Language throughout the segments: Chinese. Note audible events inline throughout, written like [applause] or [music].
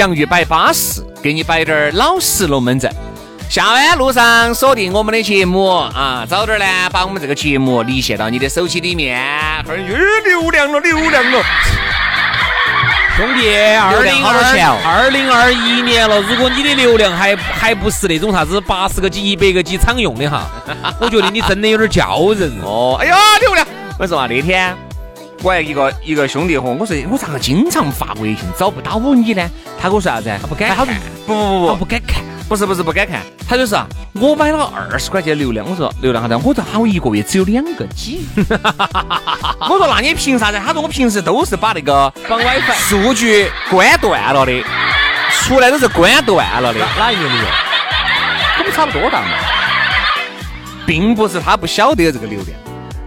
洋芋摆巴适，给你摆点儿老实龙门阵。下班路上锁定我们的节目啊，早点呢把我们这个节目离线到你的手机里面，哈儿又流量了，流量了。兄弟，二零二二零二一年了，如果你的流量还还不是那种啥子八十个 G、一百个 G 常用的哈，我觉得你真的有点叫人 [laughs] 哦。哎呀，流量！我说啊，那天我还一个一个兄弟伙，我说我咋个经常发微信找不到你呢？他跟我说啥子？他不敢看。不不不，他不敢看。不是不是不敢看，他就是啊，我买了二十块钱流量，我说流量啥子？我说我一个月只有两个 G。[laughs] 我说那你凭啥子？他说我平时都是把那个绑 WiFi 数据关断了的，出来都是关断了的。哪一年的用？我们差不多大嘛，并不是他不晓得这个流量，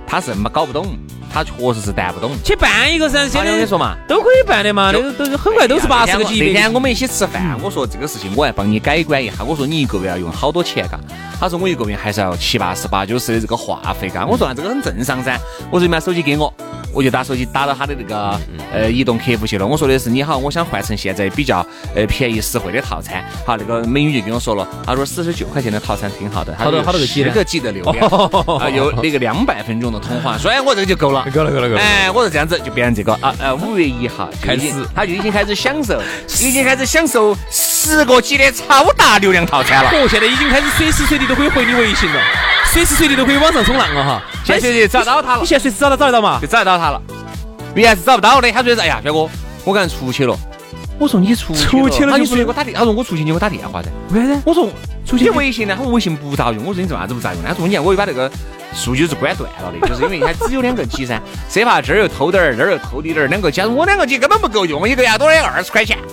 他是没搞不懂。他确实是办不懂，去办一个噻，现在你说嘛，都可以办的嘛，那个都是很快都是八十个 G。那天我们一起吃饭，我说这个事情我来帮你改观一下，我说你一个月要用好多钱嘎？他说我一个月还是要七八十八九十的这个话费嘎。我说那这个很正常噻，我说你把手机给我。我就打手机打到他的那个呃移动客服去了。我说的是你好，我想换成现在比较呃便宜实惠的套餐。好，那个美女就跟我说了，她说四十九块钱的套餐挺好的，好多好多个 G 的流量，啊有那个两百分钟的通话，所以我这个就够了，够了够了够了。哎，我说这样子就变成这个啊呃五月一号开始，他就已经开始享受，已经开始享受十个 G 的超大流量套餐了。哦，现在已经开始随时随地都可以回你微信了，随时随地都可以网上冲浪了哈。现在随时找到他了，你现在随时找到找得到嘛？就找得到他了。原来是找不到的，他说是哎呀，彪哥，我刚才出去了。我说你出出去了，他你出去给我打电，他说我出去你给我打电话噻。为啥子？我说出去微信呢？他说微信不咋用。我说你做啥子不咋用？他说你看我又把那个数据是关断了的，[laughs] 就是因为它只有两个 G 噻，生怕这儿又偷点儿，那儿又偷滴点儿，两个 G，我两个 G 根本不够用，一个月多的二十块钱。[laughs]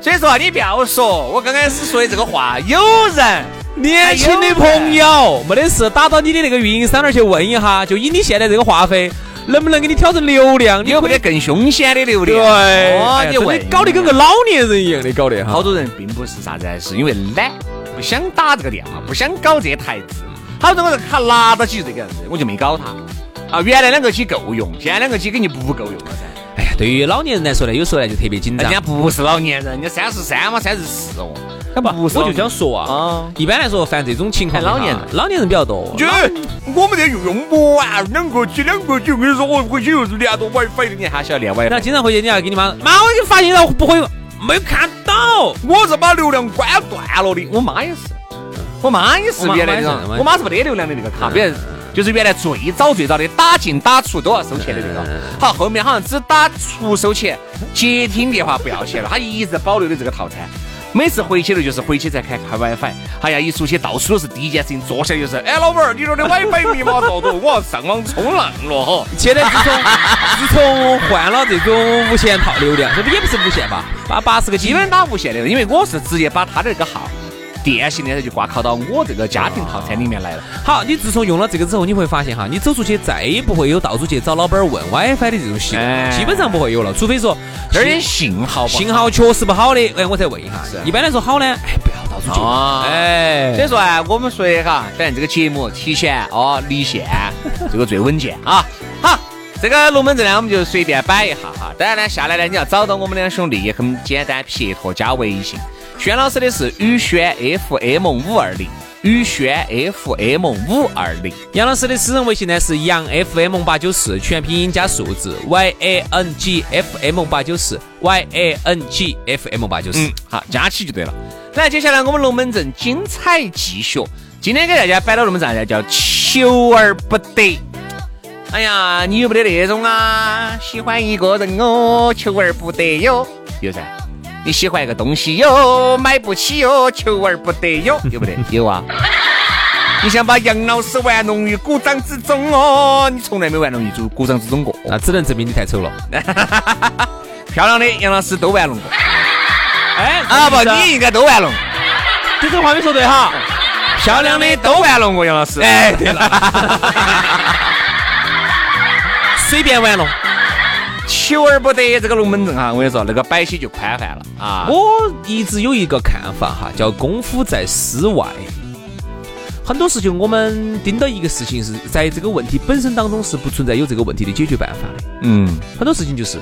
所以说啊，你不要说我刚开始说的这个话，有人年轻的朋友没得事，打到你的那个运营商那儿去问一下，就以你现在这个话费。能不能给你调成流量？你有没得更凶险的流量？对，哦，你问，搞得跟个老年人一样的搞的哈。好多人并不是啥子，是因为懒，不想打这个电话，不想搞这台子。好多人卡拿到起这个样子，我就没搞它。啊，原来两个 G 够用，现在两个 G 肯定不够用了噻。哎呀，对于老年人来说呢，有时候呢就特别紧张。人家不是老年人，人家三十三嘛，三十四哦。不，我就想说啊。一般来说，犯这种情况，老年人，老年人比较多。就我们这又用不完，两个 G，两个 G，我跟你说，我回去又是连着 WiFi 的，你还需要连 WiFi。那经常回去，你要给你妈，妈，我已经发现了，不会，没有看到，我是把流量关断了的。我妈也是，我妈也是原来那种，我妈是没得流量的那个卡，别人就是原来最早最早的打进打出都要收钱的那个。好，后面好像只打出收钱，接听电话不要钱了，他一直保留的这个套餐。每次回去了就是回去再看看 WiFi，哎呀，一出去到处都是第一件事情，坐下就是，哎，[laughs] 老板儿，你这儿的 WiFi 密码咋多？我要上网冲浪了哈。现在自从自从换了这种无线套流量，这不也不是无线吧？八八十个基本打无线的，因为我是直接把他的这个号。电信的就挂靠到我这个家庭套餐里面来了。好，你自从用了这个之后，你会发现哈，你走出去再也不会有到处去找老板问 WiFi 的这种习惯，基本上不会有了。除非说这儿的信号信号确实不好的，哎，我再问一下。一般来说好呢，哎，不要到处去。哎，所以说啊，我们说哈，反正这个节目提前哦离线，这个最稳健啊。[laughs] 好，这个龙门阵呢，我们就随便摆一下哈。当然呢，下来呢，你要找到我们两兄弟也很简单，撇脱加微信。轩老师的是宇轩 FM 五二零，宇轩 FM 五二零。杨老师的私人微信呢是杨 FM 八九四，全拼音加数字 Y A N G F M 八九四 Y A N G F M 八九四。嗯，好，加起就对了。来，接下来我们龙门阵精彩继续。今天给大家摆到龙门阵呢叫求而不得。哎呀，你有没得那种啊？喜欢一个人哦，求而不得哟，有噻。你喜欢一个东西哟，买不起哟，求而不得哟，有不得？[laughs] 有啊。你想把杨老师玩弄于股掌之中哦，你从来没玩弄于股股掌之中过，那只能证明你太丑了。[laughs] 漂亮的杨老师都玩弄过。[laughs] 哎，啊不，你应该都玩弄。这个话没说对哈。漂亮的都玩弄过杨老师。哎，对了。随便玩弄。求而不得这个龙门阵哈，我跟你说，那个摆起就宽泛了啊！我一直有一个看法哈，叫功夫在诗外。很多事情我们盯到一个事情是在这个问题本身当中是不存在有这个问题的解决办法的。嗯，很多事情就是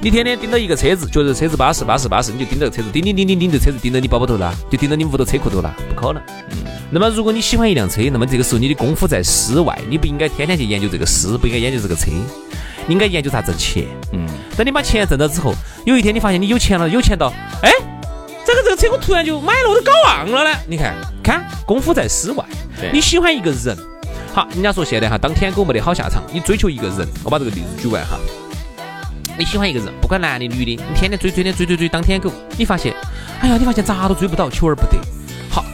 你天天盯到一个车子，觉得车子巴适巴适巴适，你就盯到车子，盯盯盯盯盯着车子，盯到你包包头了，就盯到你屋头车库头了，不可能。嗯。那么如果你喜欢一辆车，那么这个时候你的功夫在诗外，你不应该天天去研究这个诗，不应该研究这个车。应该研究啥挣钱。嗯，等你把钱挣了之后，有一天你发现你有钱了，有钱到，哎，这个这个车我突然就买了，我都搞忘了呢。你看，看功夫在室外。你喜欢一个人，好，人家说现在哈，当舔狗没得好下场。你追求一个人，我把这个例子举完哈。你喜欢一个人，不管男的女的，你天天追，追天追追追当舔狗，你发现，哎呀，你发现咋都追不到，求而不得。好，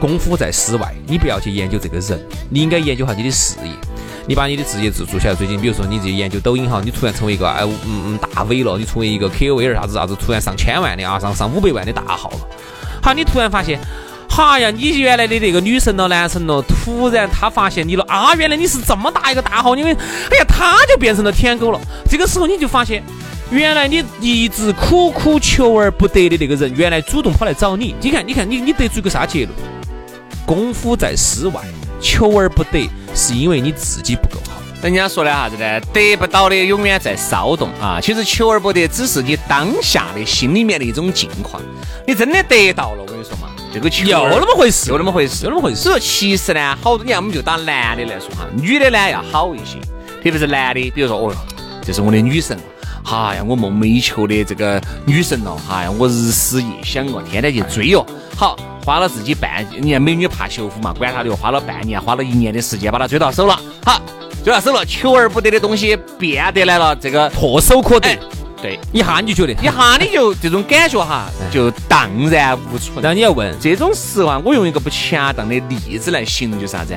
功夫在室外，你不要去研究这个人，你应该研究下你的事业。你把你的职业做做起来，最近比如说你这研究抖音哈，你突然成为一个哎嗯嗯大 V 了，你成为一个 KOL 啥子啥子，突然上千万的啊，上上五百万的大号了。好，你突然发现，哈呀，你原来的那个女神了、男神了，突然他发现你了啊，原来你是这么大一个大号，因为哎呀，他就变成了舔狗了。这个时候你就发现，原来你一直苦苦求而不得的那个人，原来主动跑来找你。你看，你看，你你得出一个啥结论？功夫在室外。求而不得，是因为你自己不够好。人家说的啥子呢？得不到的永远在骚动啊！其实求而不得，只是你当下的心里面的一种境况。你真的得到了，我跟你说嘛，这个求又那么回事，又那么回事，又那么回事。所以说，其实呢，好多年我们就打男的来说哈，女的呢要好一些，特别是男的，比如说哦，这是我的女神，哎呀，我梦寐以求的这个女神了，哎呀，我日思夜想哦，天天去追哦，好。花了自己半年，美女怕羞夫嘛，管他的，花了半年，花了一年的时间把她追到手了。好，追到手了，求而不得的东西变得来了，这个唾手可得。对，一下你就觉得，一下你就这种感觉哈，就荡然无存。然后你要问这种时候啊，我用一个不恰当的例子来形容，就是啥子？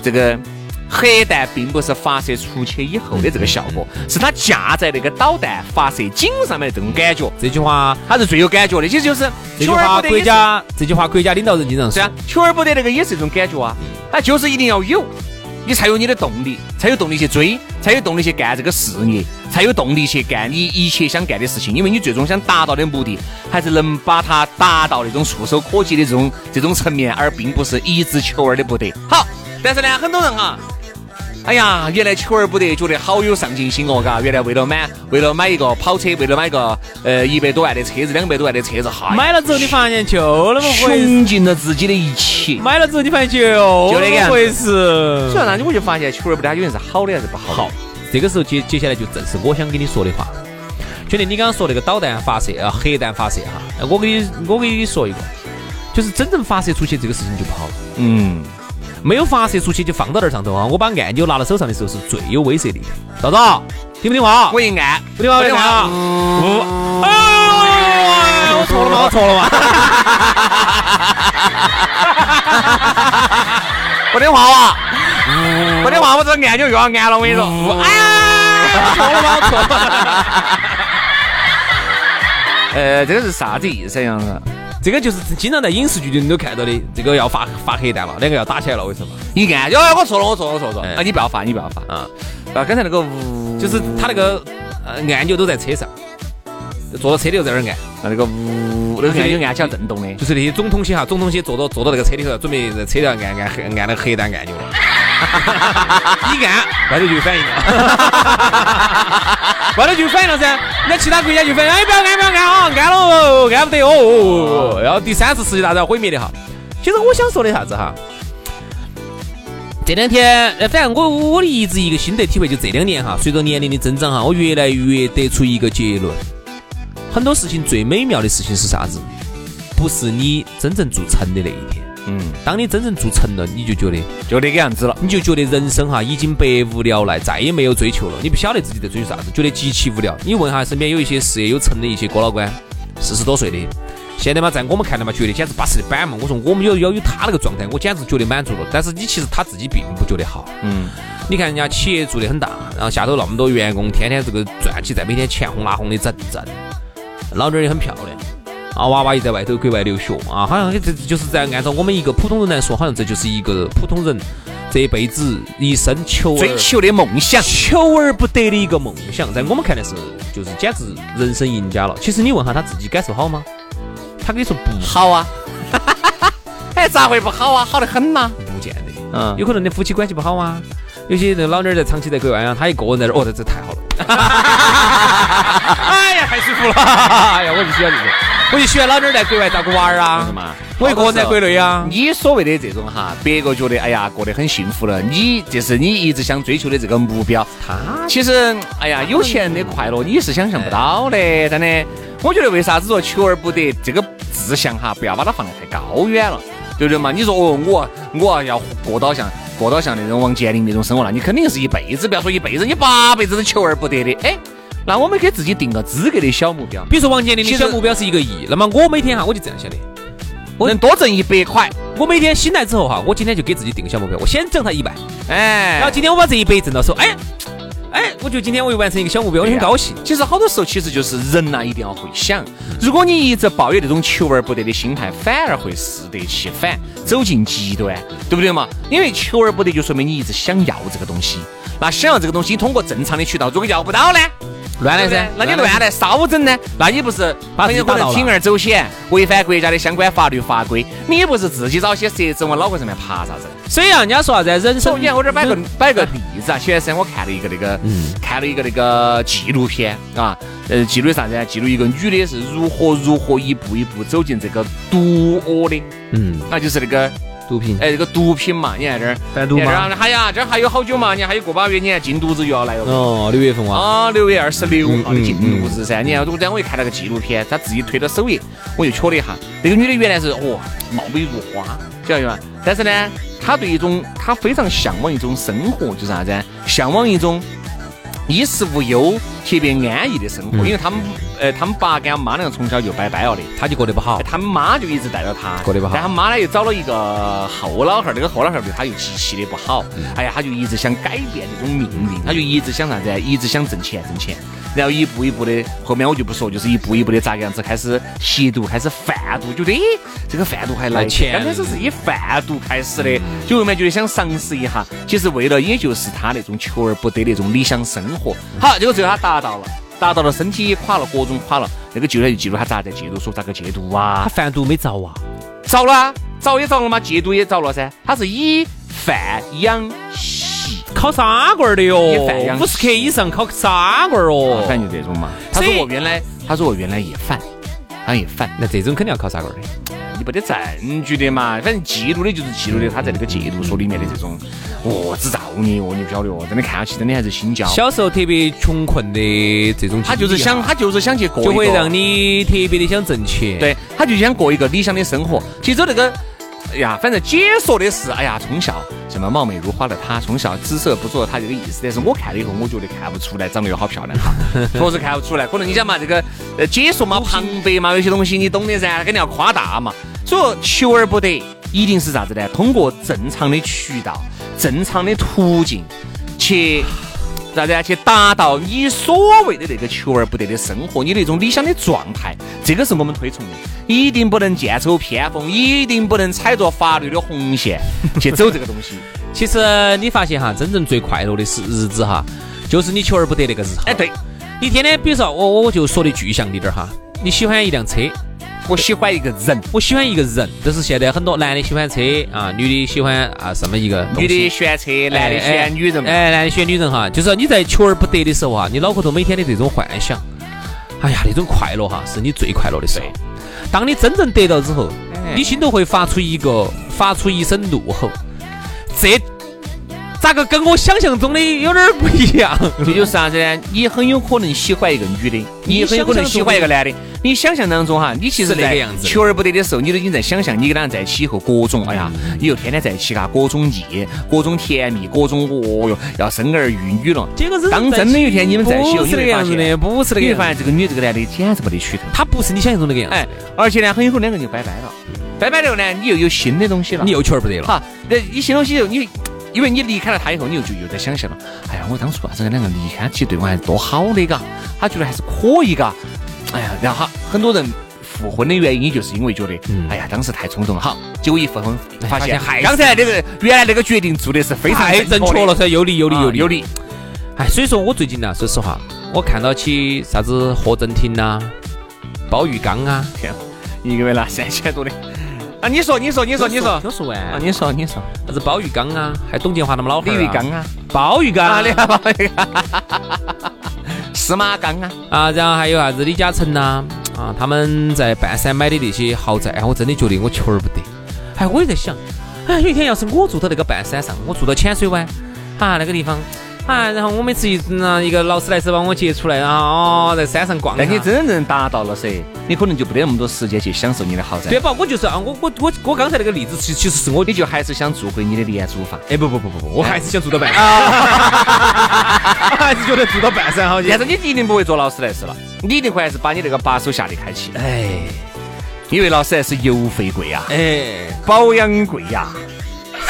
这个。核弹并不是发射出去以后的这个效果，是它架在那个导弹发射井上面的这种感觉。这句话它是最有感觉的，其实就是这句话国家这句话国家领导人经常说，求而不得那个也是一种感觉啊，它就是一定要有，你才有你的动力，才有动力去追，才有动力去干这个事业，才有动力去干你一切想干的事情。因为你最终想达到的目的，还是能把它达到那种触手可及的这种这种层面，而并不是一直求而的不得。好，但是呢，很多人哈。哎呀，原来求而不得，觉得好有上进心哦，嘎！原来为了买，为了买一个跑车，为了买个呃一百多万的车子，两百多万的车子，哈，买了之后你发现就那么回事，穷尽了自己的一切。买了之后你发现就就那个回事。所以那你我就发现求而不得，它究竟是好的还是不好？好，这个时候接接下来就正是我想跟你说的话。兄弟，你刚刚说那个导弹发射啊，核弹发射哈，我给你我给你说一个，就是真正发射出去这个事情就不好了。嗯。没有发射出去就放到那儿上头啊！我把按钮拿到手上的时候是最有威慑力的。赵总，听不听话？我一按，不听话，不听话。哎呦，我错了吗？我错了吗？[laughs] 不听话哇！不听话，我这按钮又要按了。我跟你说，哎，错了吗？错了。[laughs] 呃，这个是啥子意思呀？这个就是经常在影视剧里都看到的，这个要发发黑弹了，两个要打起来了，为什么？一按，哟我错了，我错了，我错了，啊，你不要发，你不要发啊！啊，刚才那个呜，就是他那个呃按钮都在车上，坐到车里头在那儿按，那那个呜，那个按钮按起来震动的，就是那些总统些哈，总统些坐到坐到那个车里头，准备在车里头按按按那个核弹按钮了。[laughs] 一按外头就反应 [laughs] 了，外头就反应了噻。那其他国家就反应，哎，不要按，不要按啊，按了，按不得哦。然后第三次世界大战毁灭的哈。其实我想说的啥子哈？这两天，呃，反正我我的一直一个心得体会，就这两年哈，随着年龄的增长哈，我越来越得出一个结论：很多事情最美妙的事情是啥子？不是你真正做成的那一天。嗯，当你真正做成了，你就觉得就那个样子了，你就觉得人生哈已经百无聊赖，再也没有追求了。你不晓得自己在追求啥子，觉得极其无聊。你问下身边有一些事业有成的一些哥老倌，四十多岁的。现在嘛，在我们看来嘛，觉得简直巴适的板嘛。我说我们要要有他那个状态，我简直觉得满足了。但是你其实他自己并不觉得好。嗯，你看人家企业做得很大，然后下头那么多员工，天天这个赚起，在每天钱红拉红的挣挣，老娘也很漂亮啊，娃娃也在外头国外留学啊，好像这就是在按照我们一个普通人来说，好像这就是一个普通人这一辈子一生求追求的梦想，求而不得的一个梦想，在我们看来是就是简直人生赢家了。其实你问下他自己感受好吗？他跟你说不好啊，[laughs] 哎，咋会不好啊？好得很呐，不见得，嗯，有可能你夫妻关系不好啊。有些那老娘在长期在国外啊，他一个人在这儿，哦，这这太好了，[laughs] 哎呀，太舒服了，哎呀，我就喜欢这种，我就喜欢老娘在国外照顾娃儿啊，我一个人在国内啊。你所谓的这种哈，别个觉得哎呀过得很幸福了，你这是你一直想追求的这个目标。他其实哎呀，有钱人的快乐你是想象不到的，真的。我觉得为啥子说求而不得这个志向哈，不要把它放得太高远了，对不对嘛？你说哦，我我要过到像过到像那种王健林那种生活，那你肯定是一辈子，不要说一辈子，你八辈子都求而不得的。哎，那我们给自己定个资格的小目标，比如说王健林的小目标是一个亿，那么我每天哈，我就这样想的，我能多挣一百块，我每天醒来之后哈，我今天就给自己定个小目标，我先挣他一百，哎，然后今天我把这一百挣到手，哎。哎，我觉得今天我又完成一个小目标，我很高兴。其实好多时候，其实就是人呐，一定要会想。如果你一直抱有那种求而不得的心态，反而会适得其反，走进极端，对不对嘛？因为求而不得，就说明你一直想要这个东西。那想要这个东西，通过正常的渠道，如果要不到呢？乱来噻，那你乱来稍整呢？那你不是很有可能铤而走险，违反国家的相关法律法规？你不是自己找些蛇子往脑壳上面爬啥子？所以啊，人家说啥子？人生，你看我这摆个摆个例子啊。前段时间我看了一个那个，看了一个那个纪录片啊，呃，记录啥子？记录一个女的是如何如何一步一步走进这个毒窝的，嗯，那就是那个。毒品，哎，这个毒品嘛，你看这儿贩毒嘛，哎呀，这儿还有好久嘛，你看还有个把月，你看禁毒日又要来了。哦，六月份哇。啊，六月二十六号的禁毒日噻。你看，我这我一看那个纪录片，他自己推到首页，我就瞧了一下，那个女的原来是哦，貌美如花，晓得吧？但是呢，她对一种，她非常向往一种生活，就是啥子？向往一种。衣食无忧、特别安逸的生活，因为他们，呃，他们爸跟他妈两个从小就拜拜了的，他就过得不好。他们妈就一直带着他，过得不好。但他妈呢又找了一个后老汉儿，那个后老汉儿对他又极其的不好。哎呀，他就一直想改变这种命运，他就一直想啥子？一直想挣钱，挣钱。然后一步一步的，后面我就不说，就是一步一步的咋个样子开始吸毒，开始贩毒，觉得诶，这个贩毒还来钱。刚开始是以贩毒开始的，就后面觉得想尝试一下，其实为了也就是他那种求而不得的那种理想生活。好，结果最后他达到了，达到了，身体也垮了，各种垮了。那个戒毒就记录他咋在戒毒，说咋个戒毒啊？他贩毒没着啊？着了，着也着了嘛，戒毒也着了噻。他是以贩养吸。烤砂棍儿的哟，五十克以上烤砂棍儿哦，反正就这种嘛。他说我原来，他说我原来也犯，他也犯。那这种肯定要考啥棍儿的，你没得证据的嘛。反正记录的就是记录的他在那个戒毒所里面的这种，哦，制造孽哦，你不晓得哦，真的看下去真的还是心焦。小时候特别穷困的这种，他就是想，他就是想去过，就会让你特别的想挣钱。对他就想过一个理想的生活。其实那个。哎呀，反正解说的是，哎呀，从小什么貌美如花的她，从小姿色不错，她这个意思。但是我看了以后，我觉得看不出来长得有好漂亮哈，[laughs] 确实看不出来。可能你想嘛，这个呃解说嘛，旁白嘛，有些东西你懂的噻，肯定要夸大嘛。所以说，求而不得，一定是啥子呢？通过正常的渠道、正常的途径去。啥子啊？去达到你所谓的那个求而不得的生活，你那种理想的状态，这个是我们推崇的。一定不能剑走偏锋，一定不能踩着法律的红线去走这个东西。其实你发现哈，真正最快乐的是日子哈，就是你求而不得那个日子。哎，对，你天天，比如说我我就说的具象一点哈，你喜欢一辆车，我喜欢一个人，我喜欢一个人。这是现在很多男的喜欢车啊，女的喜欢啊什么一个女的喜欢车，男的喜欢女人。哎，男的喜欢女人哈，就是你在求而不得的时候啊，你脑壳头每天的这种幻想，哎呀，那种快乐哈，是你最快乐的时候。当你真正得到之后，你心头会发出一个发出一声怒吼，这。咋个跟我想象中的有点不一样？这就是啥子呢？你很有可能喜欢一个女的，你很有可能喜欢一个男的。你想象当中哈，你其实那个样子，求而不得的时候，你都已经在想象你跟两人在一起以后，各种哎呀，你又天天在一起嘎，各种腻，各种甜蜜，各种哦哟，要生儿育女了。结果当真的有一天你们在一起，你会发现，不是那个，你会发现这个女这个男的简直没得取头，他不是你想象中那个样子。哎，而且呢，很有可能两个人就拜拜了。拜拜了后呢，你又有新的东西了，你又求而不得了。哈，那你新东西又你。因为你离开了他以后，你又就又在想象了。哎呀，我当初啊，这个两个离开，其实对我还是多好的，嘎。他觉得还是可以，嘎。哎呀，然后很多人复婚的原因，就是因为觉得，哎呀，当时太冲动了。好，结果一复婚，发现还刚才那个原来那个决定做的是非常正确了噻，有理有理有理有理。哎，所以说我最近呢，说实话，我看到起啥子何振廷呐、包玉刚啊，天，一个月拿三千多的。啊，你说，你说，你说，你说，听说完啊，你说，你说，啥子包玉刚啊，还董建华他们老汉李玉刚啊，包玉刚，你看包玉刚，[laughs] 司马刚啊，啊，然后还有啥子李嘉诚呐，啊，他们在半山买的那些豪宅，我真的觉得我求而不得。哎，我也在想，哎，有一天要是我住到那个半山上，我住到浅水湾，啊，那个地方。啊，然后我每次一那一个劳斯莱斯把我接出来，然后哦在山上逛。但你真正达到了噻，你可能就不得那么多时间去享受你的豪宅。对吧？我就是啊，我我我我刚才那个例子，其其实是我，你就还是想住回你的廉租房。哎不不不不不，我还是想住到半山。还是觉得住到半山好。但是你一定不会坐劳斯莱斯了，你一定会还是把你那个把手下的开启。哎，因为劳斯莱斯油费贵呀，哎，保养贵呀。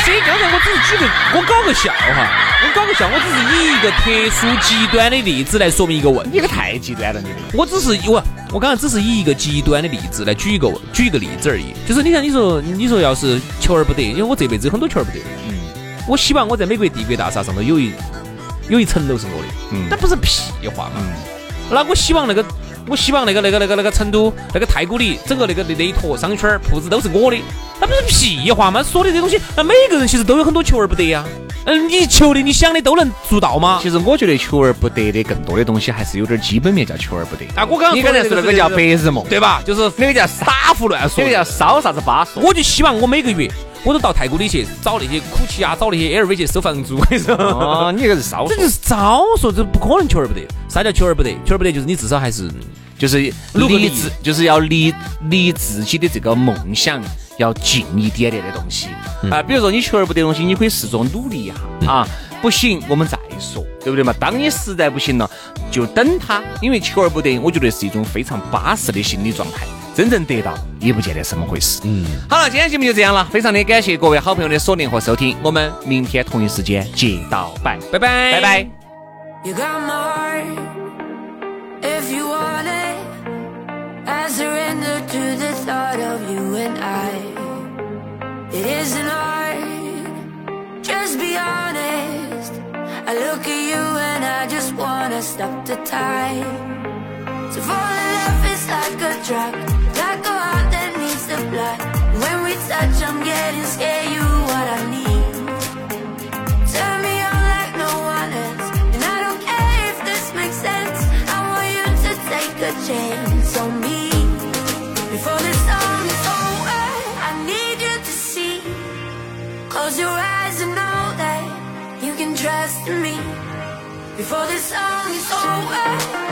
所以刚才我只是举个，我搞个笑哈，我搞个笑，我只是以一个特殊极端的例子来说明一个问题。你个太极端了，你。我只是我，我刚才只是以一个极端的例子来举一个举一个例子而已。就是你看，你说你说要是求而不得，因为我这辈子有很多求而不得。嗯。我希望我在美国帝国大厦上头有一有一层楼是我的。嗯。那不是屁话嘛。嗯。那我希望那个。我希望那个那个那个那个成都那个太古里整个那个那那一坨商圈铺子都是我的，那不是屁话吗？说的这东西，那每个人其实都有很多求而不得呀。嗯，你求的、你想的都能做到吗？其实我觉得求而不得的更多的东西还是有点基本面叫求而不得。啊，我刚刚你刚才说那个叫白日梦，对吧？就是那个叫傻胡乱说，那个叫烧啥子巴说。我就希望我每个月我都到太古里去找那些苦气啊，找那些 LV 去收房租。你说，哦，你这个是烧，[laughs] 这就是招说，这不可能求而不得。啥叫求而不得？求而不得就是你至少还是。就是离自，就是要离离自己的这个梦想要近一点点的东西啊。比如说你求而不得东西，你可以试着努力一下啊。不行，我们再说，对不对嘛？当你实在不行了，就等他。因为求而不得，我觉得是一种非常巴适的心理状态。真正得到也不见得什么回事。嗯，好了，今天节目就这样了，非常的感谢各位好朋友的锁定和收听，我们明天同一时间接到拜，拜拜，拜拜。You got my heart, I surrender to the thought of you and I. It isn't hard, just be honest. I look at you and I just wanna stop the time. To fall in love is like a drug, blood. When we touch, I'm getting scared. You what I need. Turn me on like no one else, and I don't care if this makes sense. I want you to take a chance on me. Before this song is over, I need you to see. Close your eyes and know that you can trust me. Before this song is over,